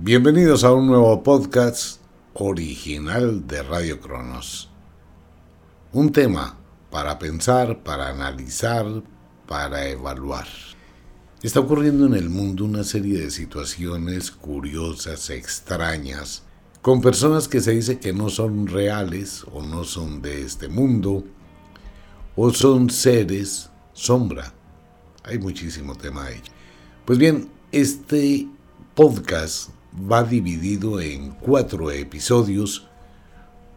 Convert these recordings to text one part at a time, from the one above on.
Bienvenidos a un nuevo podcast original de Radio Cronos. Un tema para pensar, para analizar, para evaluar. Está ocurriendo en el mundo una serie de situaciones curiosas, extrañas, con personas que se dice que no son reales o no son de este mundo, o son seres sombra. Hay muchísimo tema ahí. Pues bien, este podcast va dividido en cuatro episodios.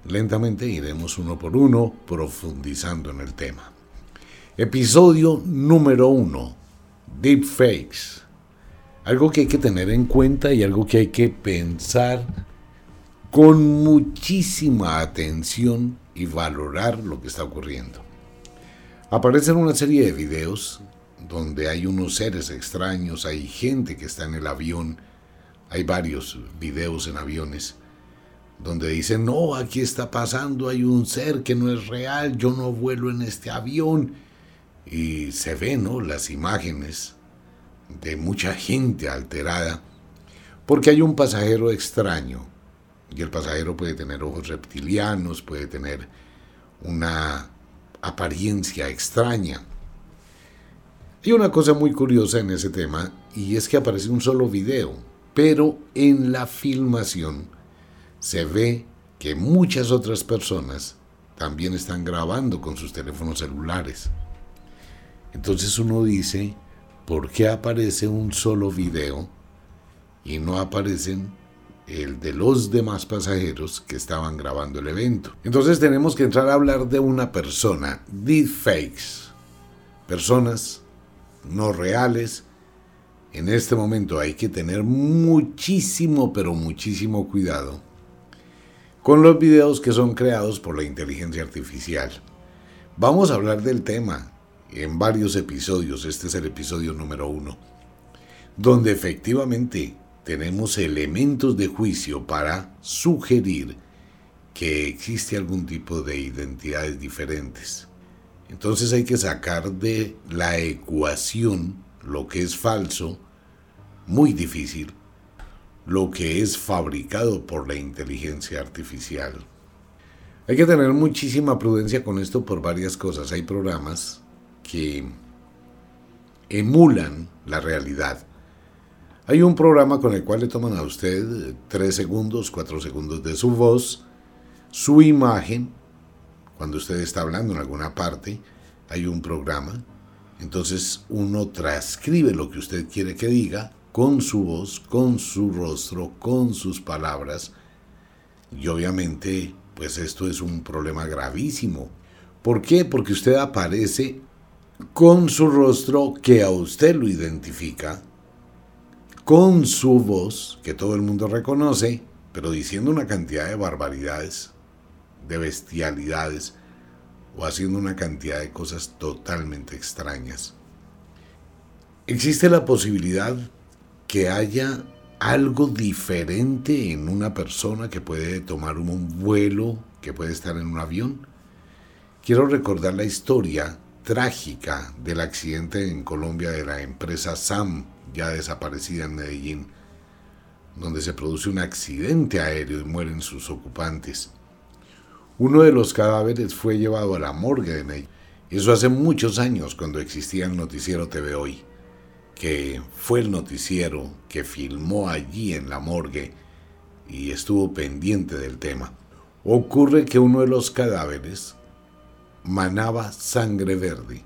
Lentamente iremos uno por uno profundizando en el tema. Episodio número uno, Deepfakes. Algo que hay que tener en cuenta y algo que hay que pensar con muchísima atención y valorar lo que está ocurriendo. Aparecen una serie de videos donde hay unos seres extraños, hay gente que está en el avión, hay varios videos en aviones donde dicen, no, aquí está pasando, hay un ser que no es real, yo no vuelo en este avión. Y se ven ¿no? las imágenes de mucha gente alterada, porque hay un pasajero extraño, y el pasajero puede tener ojos reptilianos, puede tener una apariencia extraña. Hay una cosa muy curiosa en ese tema, y es que aparece un solo video, pero en la filmación se ve que muchas otras personas también están grabando con sus teléfonos celulares. Entonces uno dice, ¿por qué aparece un solo video y no aparecen el de los demás pasajeros que estaban grabando el evento? Entonces tenemos que entrar a hablar de una persona, deepfakes, personas no reales, en este momento hay que tener muchísimo, pero muchísimo cuidado con los videos que son creados por la inteligencia artificial. Vamos a hablar del tema en varios episodios, este es el episodio número uno, donde efectivamente tenemos elementos de juicio para sugerir que existe algún tipo de identidades diferentes. Entonces hay que sacar de la ecuación lo que es falso muy difícil lo que es fabricado por la inteligencia artificial. Hay que tener muchísima prudencia con esto por varias cosas. Hay programas que emulan la realidad. Hay un programa con el cual le toman a usted 3 segundos, 4 segundos de su voz, su imagen, cuando usted está hablando en alguna parte, hay un programa. Entonces uno transcribe lo que usted quiere que diga con su voz, con su rostro, con sus palabras. Y obviamente, pues esto es un problema gravísimo. ¿Por qué? Porque usted aparece con su rostro que a usted lo identifica, con su voz que todo el mundo reconoce, pero diciendo una cantidad de barbaridades, de bestialidades, o haciendo una cantidad de cosas totalmente extrañas. Existe la posibilidad que haya algo diferente en una persona que puede tomar un vuelo, que puede estar en un avión. Quiero recordar la historia trágica del accidente en Colombia de la empresa SAM, ya desaparecida en Medellín, donde se produce un accidente aéreo y mueren sus ocupantes. Uno de los cadáveres fue llevado a la morgue de Medellín. Eso hace muchos años cuando existía el noticiero TV Hoy que fue el noticiero que filmó allí en la morgue y estuvo pendiente del tema. Ocurre que uno de los cadáveres manaba sangre verde.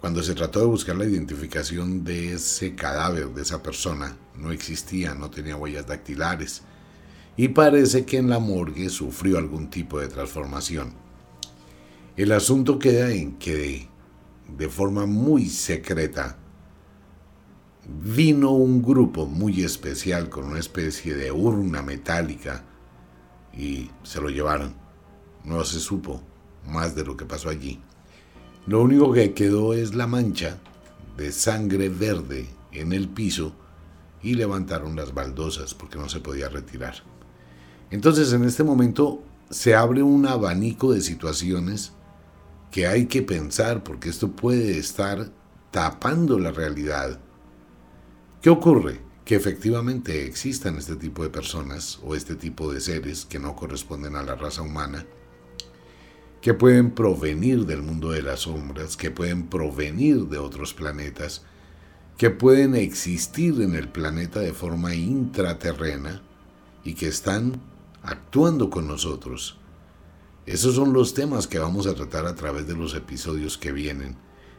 Cuando se trató de buscar la identificación de ese cadáver, de esa persona, no existía, no tenía huellas dactilares. Y parece que en la morgue sufrió algún tipo de transformación. El asunto queda en que de forma muy secreta, vino un grupo muy especial con una especie de urna metálica y se lo llevaron. No se supo más de lo que pasó allí. Lo único que quedó es la mancha de sangre verde en el piso y levantaron las baldosas porque no se podía retirar. Entonces en este momento se abre un abanico de situaciones que hay que pensar porque esto puede estar tapando la realidad. ¿Qué ocurre? Que efectivamente existan este tipo de personas o este tipo de seres que no corresponden a la raza humana, que pueden provenir del mundo de las sombras, que pueden provenir de otros planetas, que pueden existir en el planeta de forma intraterrena y que están actuando con nosotros. Esos son los temas que vamos a tratar a través de los episodios que vienen.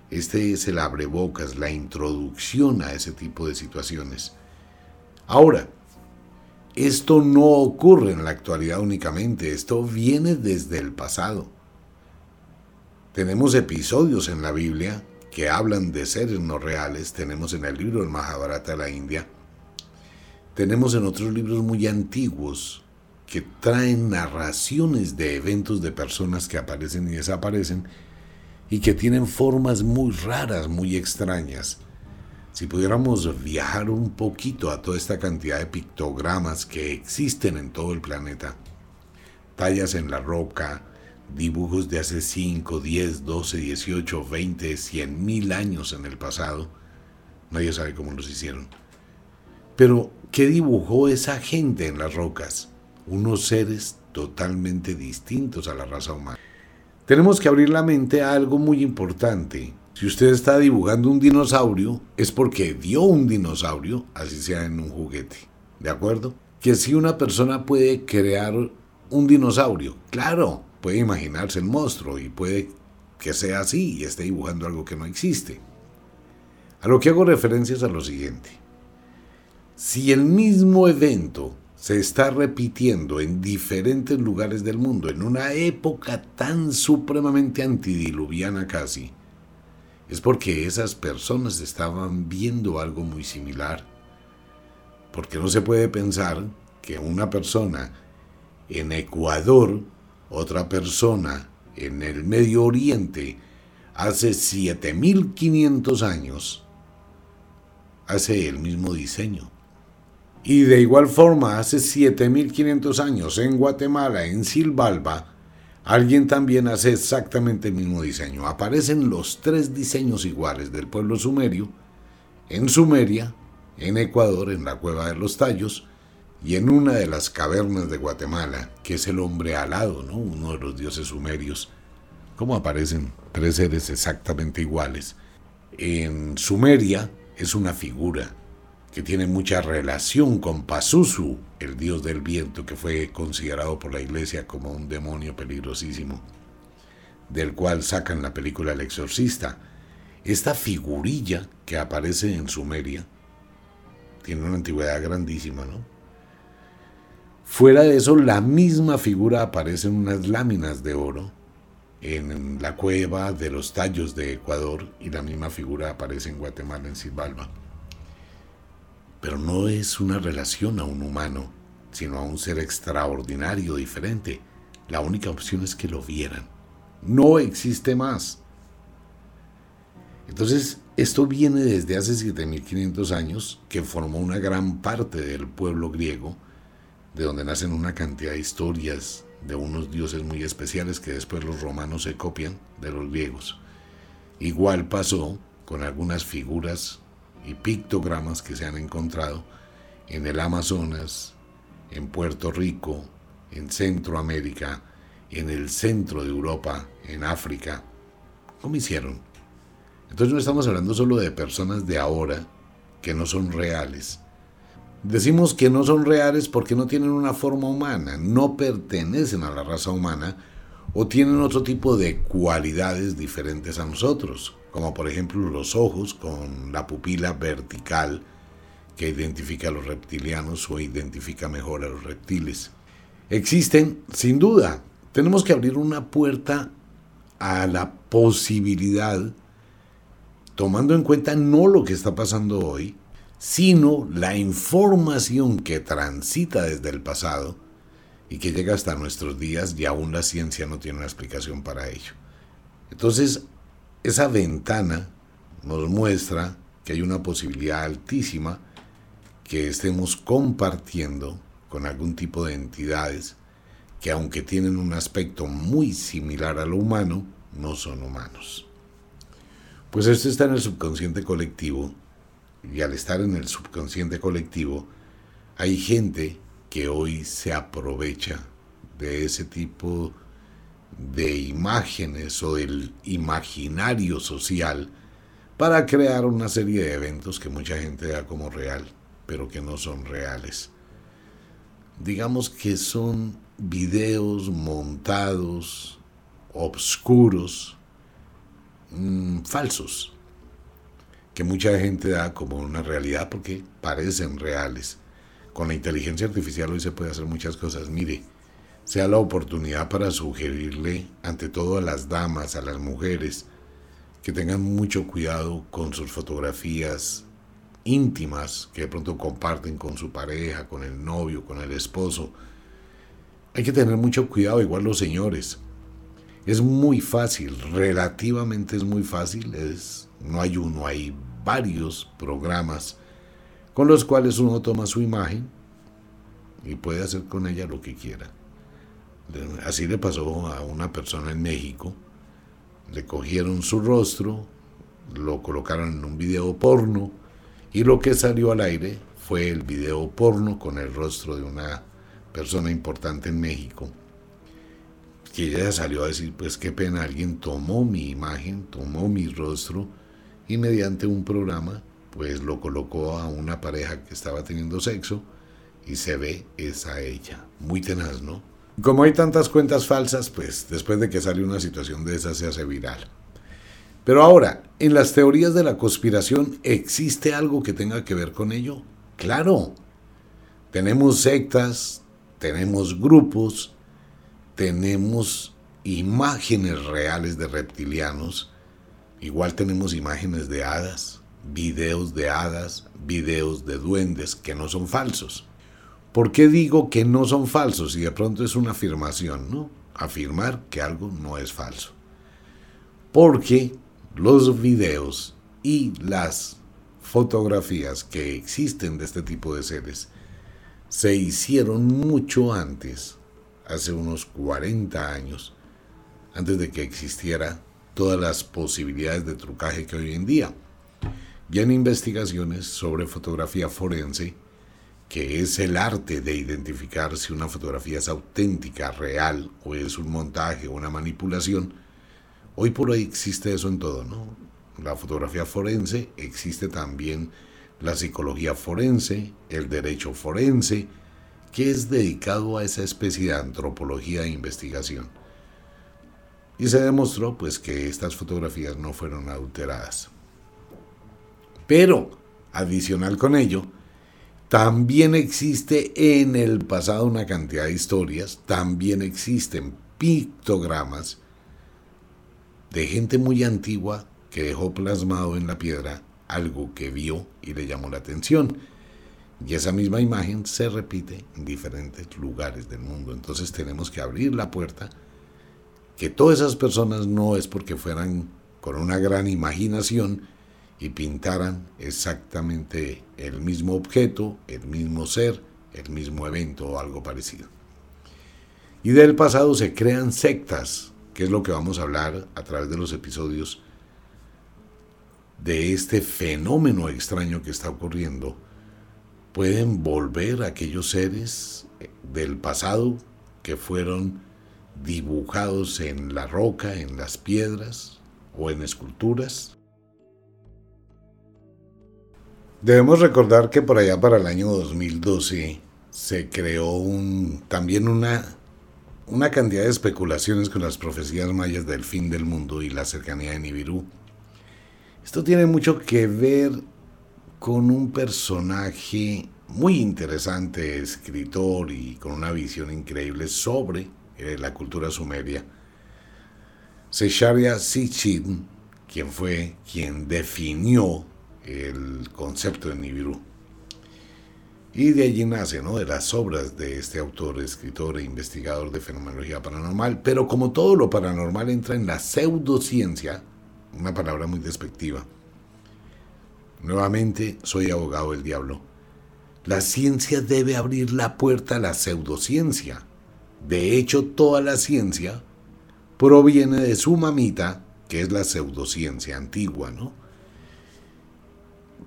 Este es el abrebocas, la introducción a ese tipo de situaciones. Ahora, esto no ocurre en la actualidad únicamente, esto viene desde el pasado. Tenemos episodios en la Biblia que hablan de seres no reales, tenemos en el libro del Mahabharata de la India, tenemos en otros libros muy antiguos que traen narraciones de eventos de personas que aparecen y desaparecen y que tienen formas muy raras, muy extrañas. Si pudiéramos viajar un poquito a toda esta cantidad de pictogramas que existen en todo el planeta, tallas en la roca, dibujos de hace 5, 10, 12, 18, 20, 100 mil años en el pasado. Nadie sabe cómo los hicieron. Pero, ¿qué dibujó esa gente en las rocas? Unos seres totalmente distintos a la raza humana. Tenemos que abrir la mente a algo muy importante. Si usted está dibujando un dinosaurio, es porque vio un dinosaurio, así sea en un juguete. ¿De acuerdo? Que si una persona puede crear un dinosaurio, claro, puede imaginarse el monstruo y puede que sea así y esté dibujando algo que no existe. A lo que hago referencia es a lo siguiente. Si el mismo evento se está repitiendo en diferentes lugares del mundo en una época tan supremamente antidiluviana casi, es porque esas personas estaban viendo algo muy similar. Porque no se puede pensar que una persona en Ecuador otra persona en el Medio Oriente hace 7500 años hace el mismo diseño. Y de igual forma, hace 7500 años en Guatemala, en Silvalba, alguien también hace exactamente el mismo diseño. Aparecen los tres diseños iguales del pueblo sumerio en Sumeria, en Ecuador, en la cueva de los tallos, y en una de las cavernas de Guatemala, que es el hombre alado, ¿no? uno de los dioses sumerios, ¿cómo aparecen tres seres exactamente iguales? En Sumeria es una figura que tiene mucha relación con Pazuzu, el dios del viento, que fue considerado por la iglesia como un demonio peligrosísimo, del cual sacan la película El exorcista. Esta figurilla que aparece en Sumeria tiene una antigüedad grandísima, ¿no? Fuera de eso, la misma figura aparece en unas láminas de oro en la cueva de los tallos de Ecuador y la misma figura aparece en Guatemala, en Silvalba. Pero no es una relación a un humano, sino a un ser extraordinario, diferente. La única opción es que lo vieran. No existe más. Entonces, esto viene desde hace 7500 años, que formó una gran parte del pueblo griego, de donde nacen una cantidad de historias de unos dioses muy especiales que después los romanos se copian de los griegos. Igual pasó con algunas figuras y pictogramas que se han encontrado en el Amazonas, en Puerto Rico, en Centroamérica, en el centro de Europa, en África. ¿Cómo hicieron? Entonces no estamos hablando solo de personas de ahora que no son reales, Decimos que no son reales porque no tienen una forma humana, no pertenecen a la raza humana o tienen otro tipo de cualidades diferentes a nosotros, como por ejemplo los ojos con la pupila vertical que identifica a los reptilianos o identifica mejor a los reptiles. Existen, sin duda, tenemos que abrir una puerta a la posibilidad, tomando en cuenta no lo que está pasando hoy, sino la información que transita desde el pasado y que llega hasta nuestros días y aún la ciencia no tiene una explicación para ello. Entonces, esa ventana nos muestra que hay una posibilidad altísima que estemos compartiendo con algún tipo de entidades que aunque tienen un aspecto muy similar a lo humano, no son humanos. Pues esto está en el subconsciente colectivo y al estar en el subconsciente colectivo hay gente que hoy se aprovecha de ese tipo de imágenes o del imaginario social para crear una serie de eventos que mucha gente da como real, pero que no son reales. Digamos que son videos montados, obscuros, mm, falsos, que mucha gente da como una realidad porque parecen reales. Con la inteligencia artificial hoy se puede hacer muchas cosas. Mire, sea la oportunidad para sugerirle, ante todo a las damas, a las mujeres, que tengan mucho cuidado con sus fotografías íntimas que de pronto comparten con su pareja, con el novio, con el esposo. Hay que tener mucho cuidado, igual los señores. Es muy fácil, relativamente es muy fácil, no hay uno, hay varios programas con los cuales uno toma su imagen y puede hacer con ella lo que quiera. Así le pasó a una persona en México. Le cogieron su rostro, lo colocaron en un video porno y lo que salió al aire fue el video porno con el rostro de una persona importante en México. Que ella salió a decir, pues qué pena, alguien tomó mi imagen, tomó mi rostro y mediante un programa, pues lo colocó a una pareja que estaba teniendo sexo y se ve esa ella. Muy tenaz, ¿no? Como hay tantas cuentas falsas, pues después de que sale una situación de esa se hace viral. Pero ahora, ¿en las teorías de la conspiración existe algo que tenga que ver con ello? Claro. Tenemos sectas, tenemos grupos, tenemos imágenes reales de reptilianos, igual tenemos imágenes de hadas, videos de hadas, videos de duendes que no son falsos. ¿Por qué digo que no son falsos? Y de pronto es una afirmación, ¿no? Afirmar que algo no es falso. Porque los videos y las fotografías que existen de este tipo de seres se hicieron mucho antes, hace unos 40 años, antes de que existiera todas las posibilidades de trucaje que hoy en día. Y en investigaciones sobre fotografía forense que es el arte de identificar si una fotografía es auténtica, real, o es un montaje una manipulación, hoy por hoy existe eso en todo, ¿no? La fotografía forense, existe también la psicología forense, el derecho forense, que es dedicado a esa especie de antropología e investigación. Y se demostró pues que estas fotografías no fueron adulteradas. Pero, adicional con ello, también existe en el pasado una cantidad de historias, también existen pictogramas de gente muy antigua que dejó plasmado en la piedra algo que vio y le llamó la atención. Y esa misma imagen se repite en diferentes lugares del mundo. Entonces tenemos que abrir la puerta, que todas esas personas no es porque fueran con una gran imaginación, y pintaran exactamente el mismo objeto, el mismo ser, el mismo evento o algo parecido. Y del pasado se crean sectas, que es lo que vamos a hablar a través de los episodios de este fenómeno extraño que está ocurriendo. Pueden volver aquellos seres del pasado que fueron dibujados en la roca, en las piedras o en esculturas Debemos recordar que por allá para el año 2012 se creó también una, cantidad de especulaciones con las profecías mayas del fin del mundo y la cercanía de Nibiru. Esto tiene mucho que ver con un personaje muy interesante, escritor y con una visión increíble sobre eh, la cultura sumeria. Sesharia Sitchin, quien fue quien definió el concepto de Nibiru. Y de allí nace, ¿no? De las obras de este autor, escritor e investigador de fenomenología paranormal. Pero como todo lo paranormal entra en la pseudociencia, una palabra muy despectiva. Nuevamente, soy abogado del diablo. La ciencia debe abrir la puerta a la pseudociencia. De hecho, toda la ciencia proviene de su mamita, que es la pseudociencia antigua, ¿no?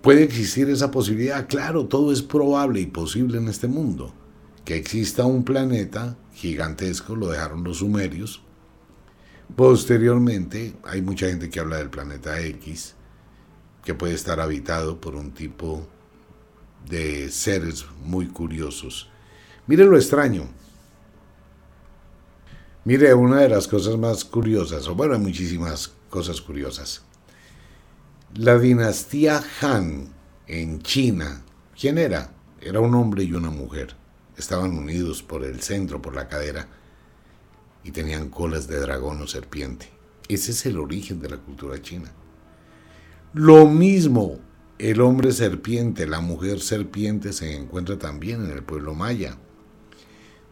¿Puede existir esa posibilidad? Claro, todo es probable y posible en este mundo. Que exista un planeta gigantesco, lo dejaron los sumerios. Posteriormente, hay mucha gente que habla del planeta X, que puede estar habitado por un tipo de seres muy curiosos. Mire lo extraño. Mire, una de las cosas más curiosas, o bueno, hay muchísimas cosas curiosas. La dinastía Han en China, ¿quién era? Era un hombre y una mujer. Estaban unidos por el centro, por la cadera, y tenían colas de dragón o serpiente. Ese es el origen de la cultura china. Lo mismo, el hombre serpiente, la mujer serpiente se encuentra también en el pueblo maya.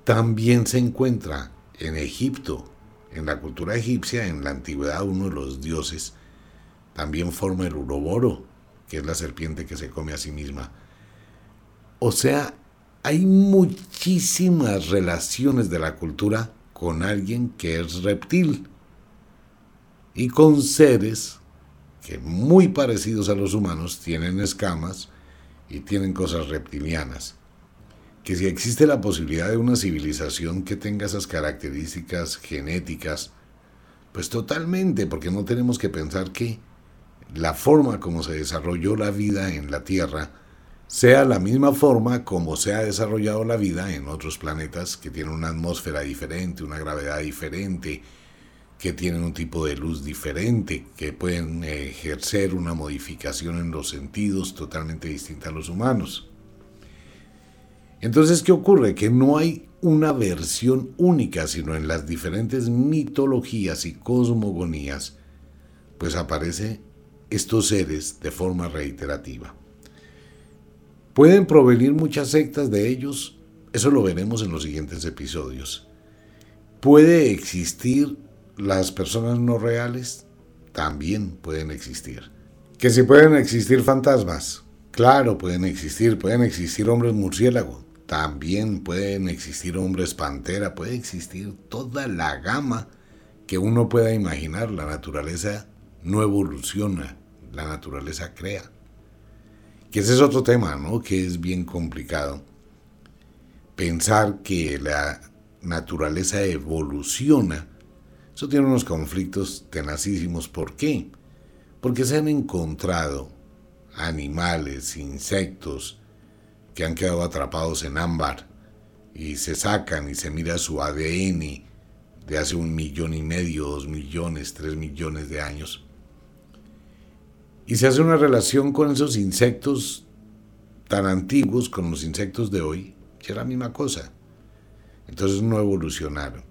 También se encuentra en Egipto. En la cultura egipcia, en la antigüedad, uno de los dioses también forma el uroboro, que es la serpiente que se come a sí misma. O sea, hay muchísimas relaciones de la cultura con alguien que es reptil y con seres que muy parecidos a los humanos tienen escamas y tienen cosas reptilianas. Que si existe la posibilidad de una civilización que tenga esas características genéticas, pues totalmente, porque no tenemos que pensar que la forma como se desarrolló la vida en la Tierra sea la misma forma como se ha desarrollado la vida en otros planetas que tienen una atmósfera diferente, una gravedad diferente, que tienen un tipo de luz diferente, que pueden ejercer una modificación en los sentidos totalmente distinta a los humanos. Entonces, ¿qué ocurre? Que no hay una versión única, sino en las diferentes mitologías y cosmogonías, pues aparece estos seres de forma reiterativa. Pueden provenir muchas sectas de ellos, eso lo veremos en los siguientes episodios. ¿Puede existir las personas no reales? También pueden existir. ¿Que si pueden existir fantasmas? Claro, pueden existir. Pueden existir hombres murciélago. También pueden existir hombres pantera. Puede existir toda la gama que uno pueda imaginar. La naturaleza no evoluciona la naturaleza crea. Que ese es otro tema, ¿no? Que es bien complicado. Pensar que la naturaleza evoluciona, eso tiene unos conflictos tenacísimos. ¿Por qué? Porque se han encontrado animales, insectos, que han quedado atrapados en ámbar y se sacan y se mira su ADN de hace un millón y medio, dos millones, tres millones de años y se hace una relación con esos insectos tan antiguos, con los insectos de hoy, que era la misma cosa. Entonces no evolucionaron.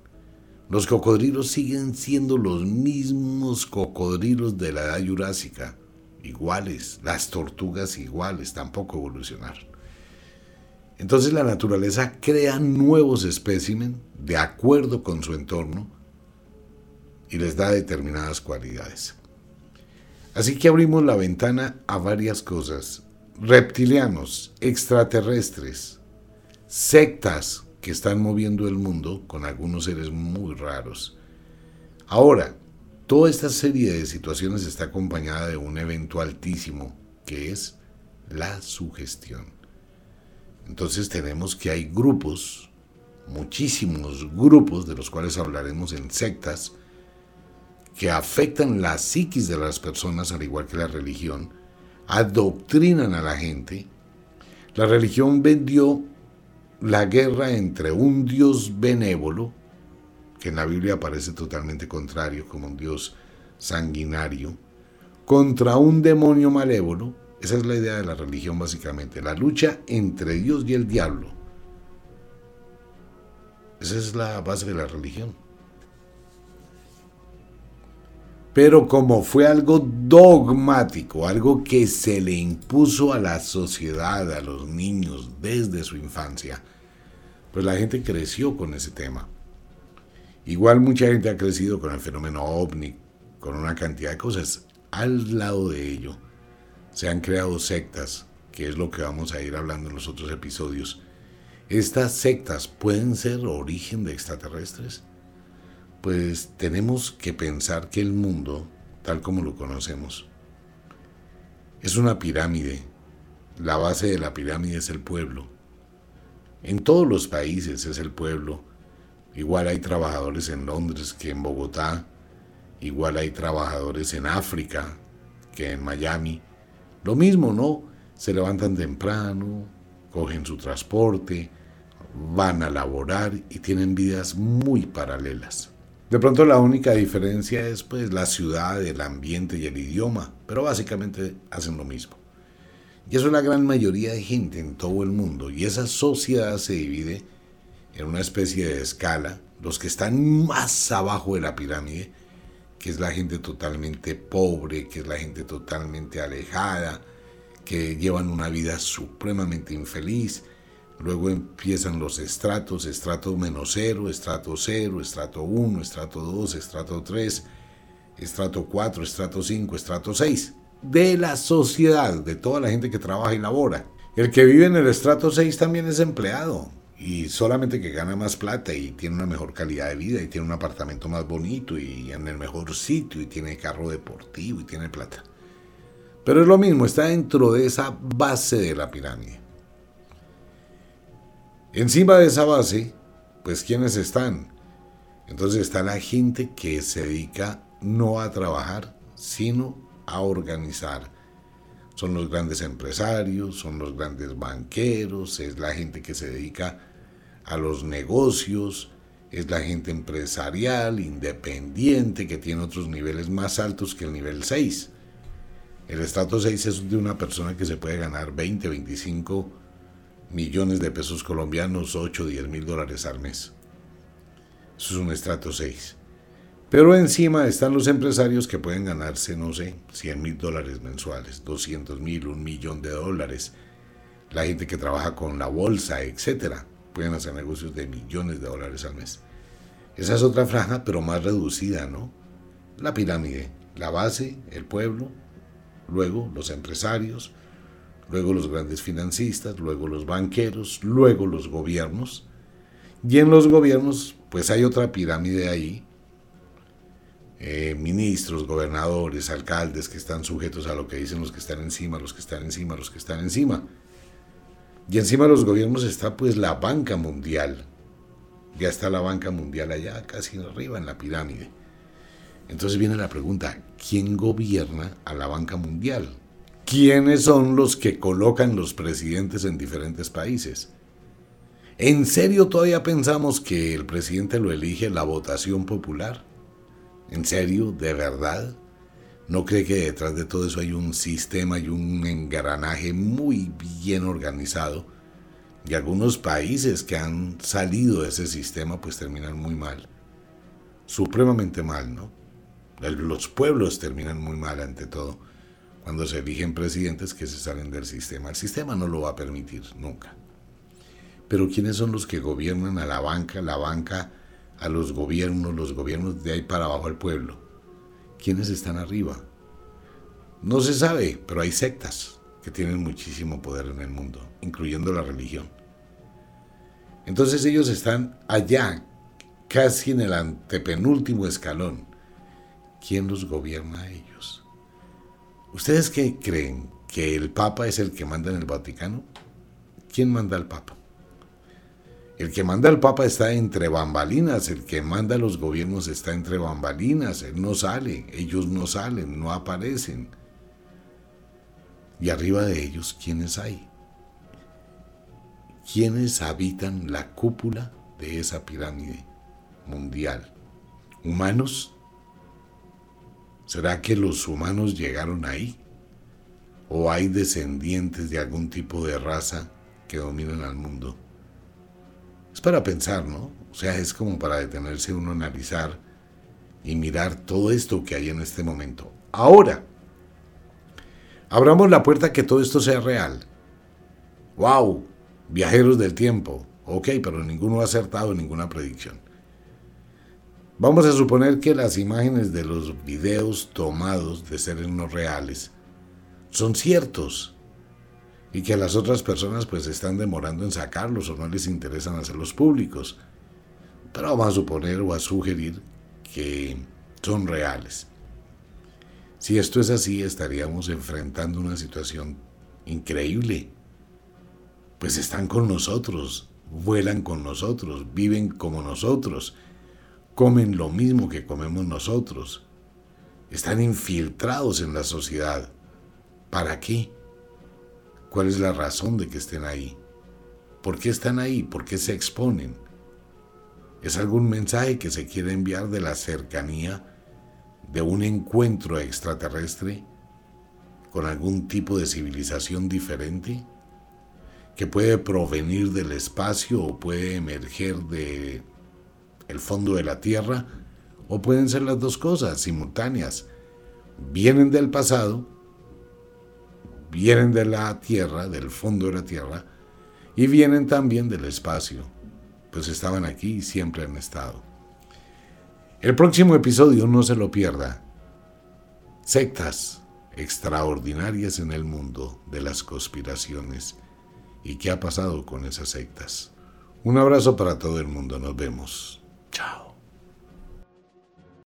Los cocodrilos siguen siendo los mismos cocodrilos de la edad jurásica, iguales, las tortugas iguales, tampoco evolucionaron. Entonces la naturaleza crea nuevos espécimen de acuerdo con su entorno y les da determinadas cualidades. Así que abrimos la ventana a varias cosas. Reptilianos, extraterrestres, sectas que están moviendo el mundo con algunos seres muy raros. Ahora, toda esta serie de situaciones está acompañada de un evento altísimo, que es la sugestión. Entonces tenemos que hay grupos, muchísimos grupos, de los cuales hablaremos en sectas, que afectan la psiquis de las personas, al igual que la religión, adoctrinan a la gente. La religión vendió la guerra entre un Dios benévolo, que en la Biblia aparece totalmente contrario, como un Dios sanguinario, contra un demonio malévolo. Esa es la idea de la religión básicamente, la lucha entre Dios y el diablo. Esa es la base de la religión. Pero como fue algo dogmático, algo que se le impuso a la sociedad, a los niños desde su infancia, pues la gente creció con ese tema. Igual mucha gente ha crecido con el fenómeno ovni, con una cantidad de cosas. Al lado de ello, se han creado sectas, que es lo que vamos a ir hablando en los otros episodios. ¿Estas sectas pueden ser origen de extraterrestres? Pues tenemos que pensar que el mundo, tal como lo conocemos, es una pirámide. La base de la pirámide es el pueblo. En todos los países es el pueblo. Igual hay trabajadores en Londres que en Bogotá. Igual hay trabajadores en África que en Miami. Lo mismo, ¿no? Se levantan temprano, cogen su transporte, van a laborar y tienen vidas muy paralelas. De pronto la única diferencia es pues la ciudad, el ambiente y el idioma, pero básicamente hacen lo mismo. Y eso es la gran mayoría de gente en todo el mundo. Y esa sociedad se divide en una especie de escala. Los que están más abajo de la pirámide, que es la gente totalmente pobre, que es la gente totalmente alejada, que llevan una vida supremamente infeliz. Luego empiezan los estratos, estrato menos cero, estrato cero, estrato 1, estrato 2, estrato 3, estrato 4, estrato 5, estrato 6 de la sociedad, de toda la gente que trabaja y labora. El que vive en el estrato 6 también es empleado y solamente que gana más plata y tiene una mejor calidad de vida y tiene un apartamento más bonito y en el mejor sitio y tiene carro deportivo y tiene plata. Pero es lo mismo, está dentro de esa base de la pirámide. Encima de esa base, pues ¿quiénes están? Entonces está la gente que se dedica no a trabajar, sino a organizar. Son los grandes empresarios, son los grandes banqueros, es la gente que se dedica a los negocios, es la gente empresarial, independiente, que tiene otros niveles más altos que el nivel 6. El estrato 6 es de una persona que se puede ganar 20, 25 millones de pesos colombianos, 8, 10 mil dólares al mes. Eso es un estrato 6. Pero encima están los empresarios que pueden ganarse, no sé, 100 mil dólares mensuales, 200 mil, un millón de dólares. La gente que trabaja con la bolsa, etcétera, pueden hacer negocios de millones de dólares al mes. Esa es otra franja, pero más reducida, ¿no? La pirámide, la base, el pueblo, luego los empresarios, luego los grandes financistas, luego los banqueros, luego los gobiernos. Y en los gobiernos, pues hay otra pirámide ahí, eh, ministros, gobernadores, alcaldes que están sujetos a lo que dicen los que están encima, los que están encima, los que están encima. Y encima de los gobiernos está pues la banca mundial. Ya está la banca mundial allá, casi arriba en la pirámide. Entonces viene la pregunta, ¿quién gobierna a la banca mundial? ¿Quiénes son los que colocan los presidentes en diferentes países? ¿En serio todavía pensamos que el presidente lo elige la votación popular? ¿En serio? ¿De verdad? ¿No cree que detrás de todo eso hay un sistema y un engranaje muy bien organizado? Y algunos países que han salido de ese sistema pues terminan muy mal. Supremamente mal, ¿no? Los pueblos terminan muy mal ante todo cuando se eligen presidentes que se salen del sistema. El sistema no lo va a permitir nunca. Pero ¿quiénes son los que gobiernan a la banca? La banca a los gobiernos, los gobiernos de ahí para abajo al pueblo. ¿Quiénes están arriba? No se sabe, pero hay sectas que tienen muchísimo poder en el mundo, incluyendo la religión. Entonces ellos están allá, casi en el antepenúltimo escalón. ¿Quién los gobierna a ellos? ¿Ustedes qué creen? ¿Que el Papa es el que manda en el Vaticano? ¿Quién manda al Papa? El que manda al Papa está entre bambalinas, el que manda a los gobiernos está entre bambalinas, él no sale, ellos no salen, no aparecen. Y arriba de ellos, ¿quiénes hay? ¿Quiénes habitan la cúpula de esa pirámide mundial? ¿Humanos? ¿Será que los humanos llegaron ahí? ¿O hay descendientes de algún tipo de raza que dominan al mundo? Es para pensar, ¿no? O sea, es como para detenerse uno a analizar y mirar todo esto que hay en este momento. Ahora, abramos la puerta que todo esto sea real. ¡Wow! Viajeros del tiempo. Ok, pero ninguno ha acertado ninguna predicción. Vamos a suponer que las imágenes de los videos tomados de seres no reales son ciertos y que las otras personas pues están demorando en sacarlos o no les interesan hacerlos públicos. Pero vamos a suponer o a sugerir que son reales. Si esto es así, estaríamos enfrentando una situación increíble. Pues están con nosotros, vuelan con nosotros, viven como nosotros, comen lo mismo que comemos nosotros, están infiltrados en la sociedad. ¿Para qué? ¿Cuál es la razón de que estén ahí? ¿Por qué están ahí? ¿Por qué se exponen? ¿Es algún mensaje que se quiere enviar de la cercanía de un encuentro extraterrestre con algún tipo de civilización diferente? que puede provenir del espacio o puede emerger de el fondo de la Tierra, o pueden ser las dos cosas simultáneas. Vienen del pasado vienen de la Tierra, del fondo de la Tierra, y vienen también del espacio, pues estaban aquí y siempre han estado. El próximo episodio no se lo pierda. Sectas extraordinarias en el mundo de las conspiraciones y qué ha pasado con esas sectas. Un abrazo para todo el mundo, nos vemos. Chao.